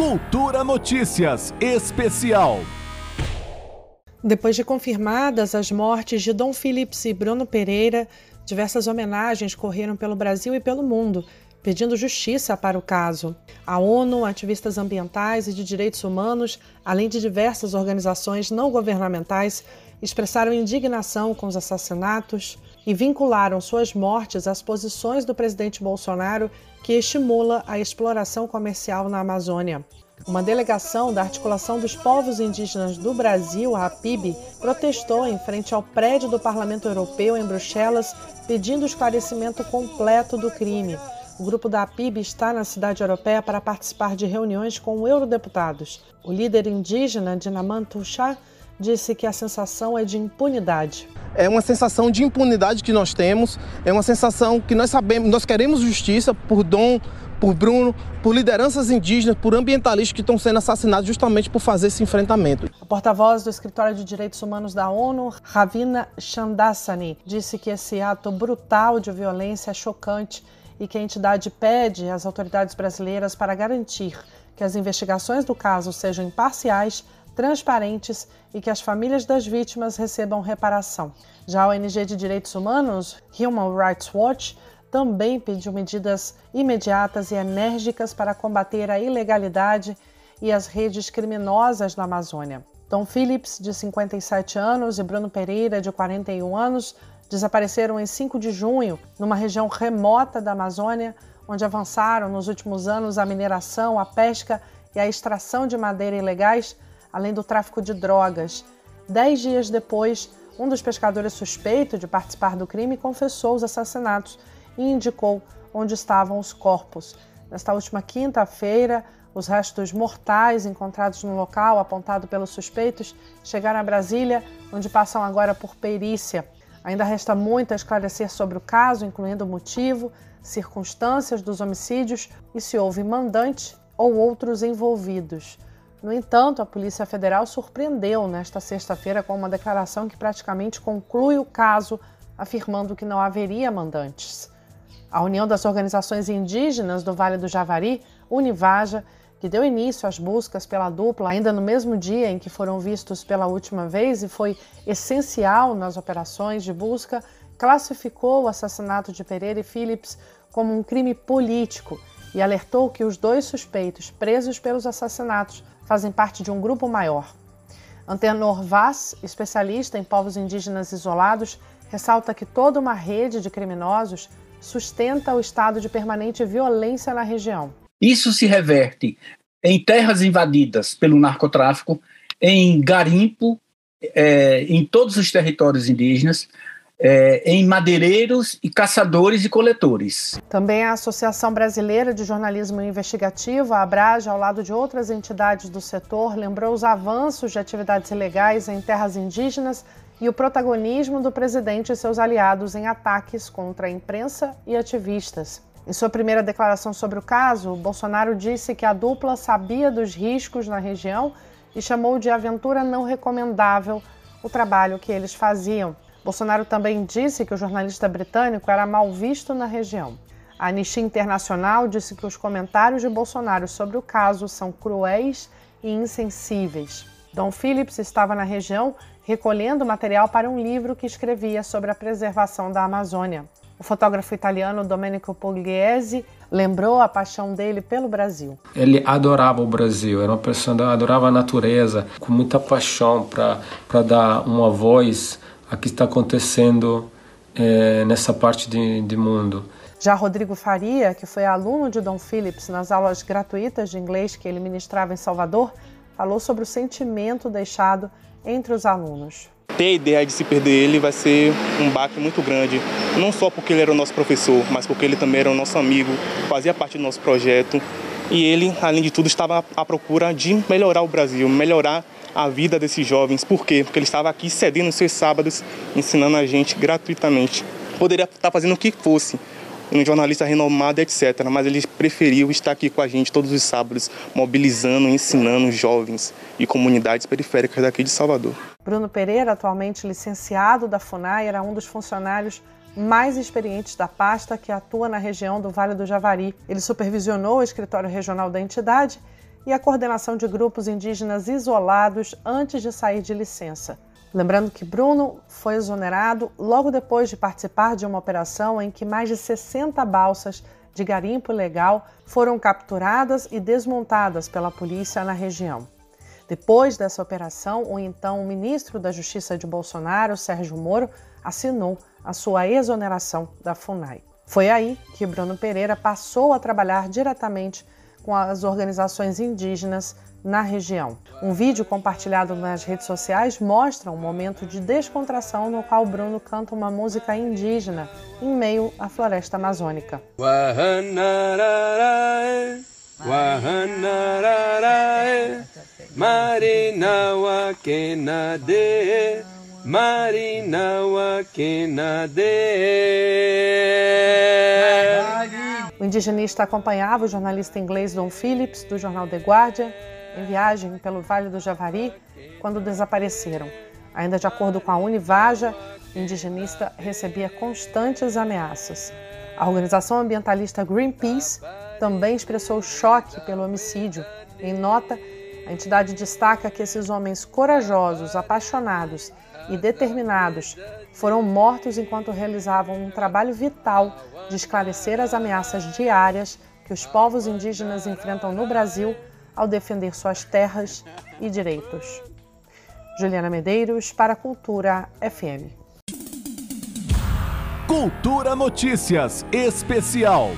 Cultura Notícias Especial. Depois de confirmadas as mortes de Dom Phillips e Bruno Pereira, diversas homenagens correram pelo Brasil e pelo mundo, pedindo justiça para o caso. A ONU, ativistas ambientais e de direitos humanos, além de diversas organizações não governamentais, expressaram indignação com os assassinatos e vincularam suas mortes às posições do presidente Bolsonaro, que estimula a exploração comercial na Amazônia. Uma delegação da Articulação dos Povos Indígenas do Brasil, a APIB, protestou em frente ao prédio do Parlamento Europeu em Bruxelas, pedindo esclarecimento completo do crime. O grupo da APIB está na cidade europeia para participar de reuniões com eurodeputados. O líder indígena Dinaman Tuxá disse que a sensação é de impunidade. É uma sensação de impunidade que nós temos, é uma sensação que nós sabemos, nós queremos justiça por Dom, por Bruno, por lideranças indígenas, por ambientalistas que estão sendo assassinados justamente por fazer esse enfrentamento. A porta-voz do Escritório de Direitos Humanos da ONU, Ravina Chandassani, disse que esse ato brutal de violência é chocante e que a entidade pede às autoridades brasileiras para garantir que as investigações do caso sejam imparciais, transparentes e que as famílias das vítimas recebam reparação. Já a ONG de Direitos Humanos, Human Rights Watch, também pediu medidas imediatas e enérgicas para combater a ilegalidade e as redes criminosas na Amazônia. Tom Phillips, de 57 anos, e Bruno Pereira, de 41 anos, desapareceram em 5 de junho, numa região remota da Amazônia, onde avançaram nos últimos anos a mineração, a pesca e a extração de madeira ilegais, além do tráfico de drogas. Dez dias depois, um dos pescadores suspeito de participar do crime confessou os assassinatos e indicou onde estavam os corpos. Nesta última quinta-feira, os restos mortais encontrados no local, apontado pelos suspeitos, chegaram a Brasília, onde passam agora por perícia. Ainda resta muito a esclarecer sobre o caso, incluindo o motivo, circunstâncias dos homicídios e se houve mandante ou outros envolvidos. No entanto, a Polícia Federal surpreendeu nesta sexta-feira com uma declaração que praticamente conclui o caso, afirmando que não haveria mandantes. A União das Organizações Indígenas do Vale do Javari, Univaja, que deu início às buscas pela dupla ainda no mesmo dia em que foram vistos pela última vez e foi essencial nas operações de busca, classificou o assassinato de Pereira e Phillips como um crime político e alertou que os dois suspeitos presos pelos assassinatos fazem parte de um grupo maior. Antenor Vaz, especialista em povos indígenas isolados, ressalta que toda uma rede de criminosos sustenta o estado de permanente violência na região. Isso se reverte em terras invadidas pelo narcotráfico, em garimpo, é, em todos os territórios indígenas, é, em madeireiros e caçadores e coletores. Também a Associação Brasileira de Jornalismo Investigativo, a Abrage, ao lado de outras entidades do setor, lembrou os avanços de atividades ilegais em terras indígenas e o protagonismo do presidente e seus aliados em ataques contra a imprensa e ativistas. Em sua primeira declaração sobre o caso, Bolsonaro disse que a dupla sabia dos riscos na região e chamou de aventura não recomendável o trabalho que eles faziam. Bolsonaro também disse que o jornalista britânico era mal visto na região. A Anistia Internacional disse que os comentários de Bolsonaro sobre o caso são cruéis e insensíveis. Dom Phillips estava na região recolhendo material para um livro que escrevia sobre a preservação da Amazônia. O fotógrafo italiano Domenico Pugliese lembrou a paixão dele pelo Brasil. Ele adorava o Brasil, era uma pessoa que adorava a natureza, com muita paixão para dar uma voz a que está acontecendo é, nessa parte de, de mundo. Já Rodrigo Faria, que foi aluno de Dom Phillips nas aulas gratuitas de inglês que ele ministrava em Salvador, falou sobre o sentimento deixado entre os alunos ter a ideia de se perder ele vai ser um baque muito grande. Não só porque ele era o nosso professor, mas porque ele também era o nosso amigo, fazia parte do nosso projeto. E ele, além de tudo, estava à procura de melhorar o Brasil, melhorar a vida desses jovens. Por quê? Porque ele estava aqui cedendo seus sábados, ensinando a gente gratuitamente. Poderia estar fazendo o que fosse, um jornalista renomado, etc. Mas ele preferiu estar aqui com a gente todos os sábados, mobilizando, ensinando jovens e comunidades periféricas daqui de Salvador. Bruno Pereira, atualmente licenciado da FUNAI, era um dos funcionários mais experientes da pasta que atua na região do Vale do Javari. Ele supervisionou o escritório regional da entidade e a coordenação de grupos indígenas isolados antes de sair de licença. Lembrando que Bruno foi exonerado logo depois de participar de uma operação em que mais de 60 balsas de garimpo ilegal foram capturadas e desmontadas pela polícia na região. Depois dessa operação, o então ministro da Justiça de Bolsonaro, Sérgio Moro, assinou a sua exoneração da FUNAI. Foi aí que Bruno Pereira passou a trabalhar diretamente com as organizações indígenas na região. Um vídeo compartilhado nas redes sociais mostra um momento de descontração no qual Bruno canta uma música indígena em meio à floresta amazônica. Marinawa Kenade Marinawa O indigenista acompanhava o jornalista inglês Don Phillips, do jornal The Guardian, em viagem pelo Vale do Javari, quando desapareceram. Ainda de acordo com a Univaja, o indigenista recebia constantes ameaças. A organização ambientalista Greenpeace também expressou choque pelo homicídio. Em nota, a entidade destaca que esses homens corajosos, apaixonados e determinados foram mortos enquanto realizavam um trabalho vital de esclarecer as ameaças diárias que os povos indígenas enfrentam no Brasil ao defender suas terras e direitos. Juliana Medeiros para a Cultura FM. Cultura Notícias Especial.